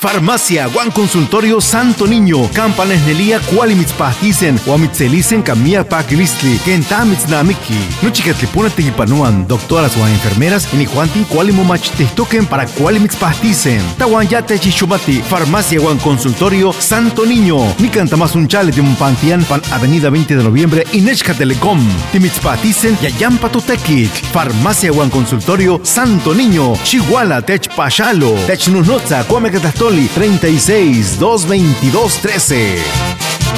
Farmacia Juan Consultorio Santo Niño. Campanes Nelia Cualimitzpahticen. Huamitzelizen Camia Paquilistli. Kentamitznamiki. No chicatlipuna tequipanuan. Doctoras o enfermeras. Y ni Juantin Cualimomach toquen para Cualimitzpahticen. Tawan ya Chumati. Farmacia Juan Consultorio Santo Niño. Ni canta más un chale de un pantian. Pan Avenida 20 de Noviembre. Y Nechca Telecom. Timitzpahticen. Yayampa Totequic. Farmacia Juan Consultorio Santo Niño. Chihuala Tech Pachalo. Tech Nunotza. Cuame Catastoli. 36 222 13.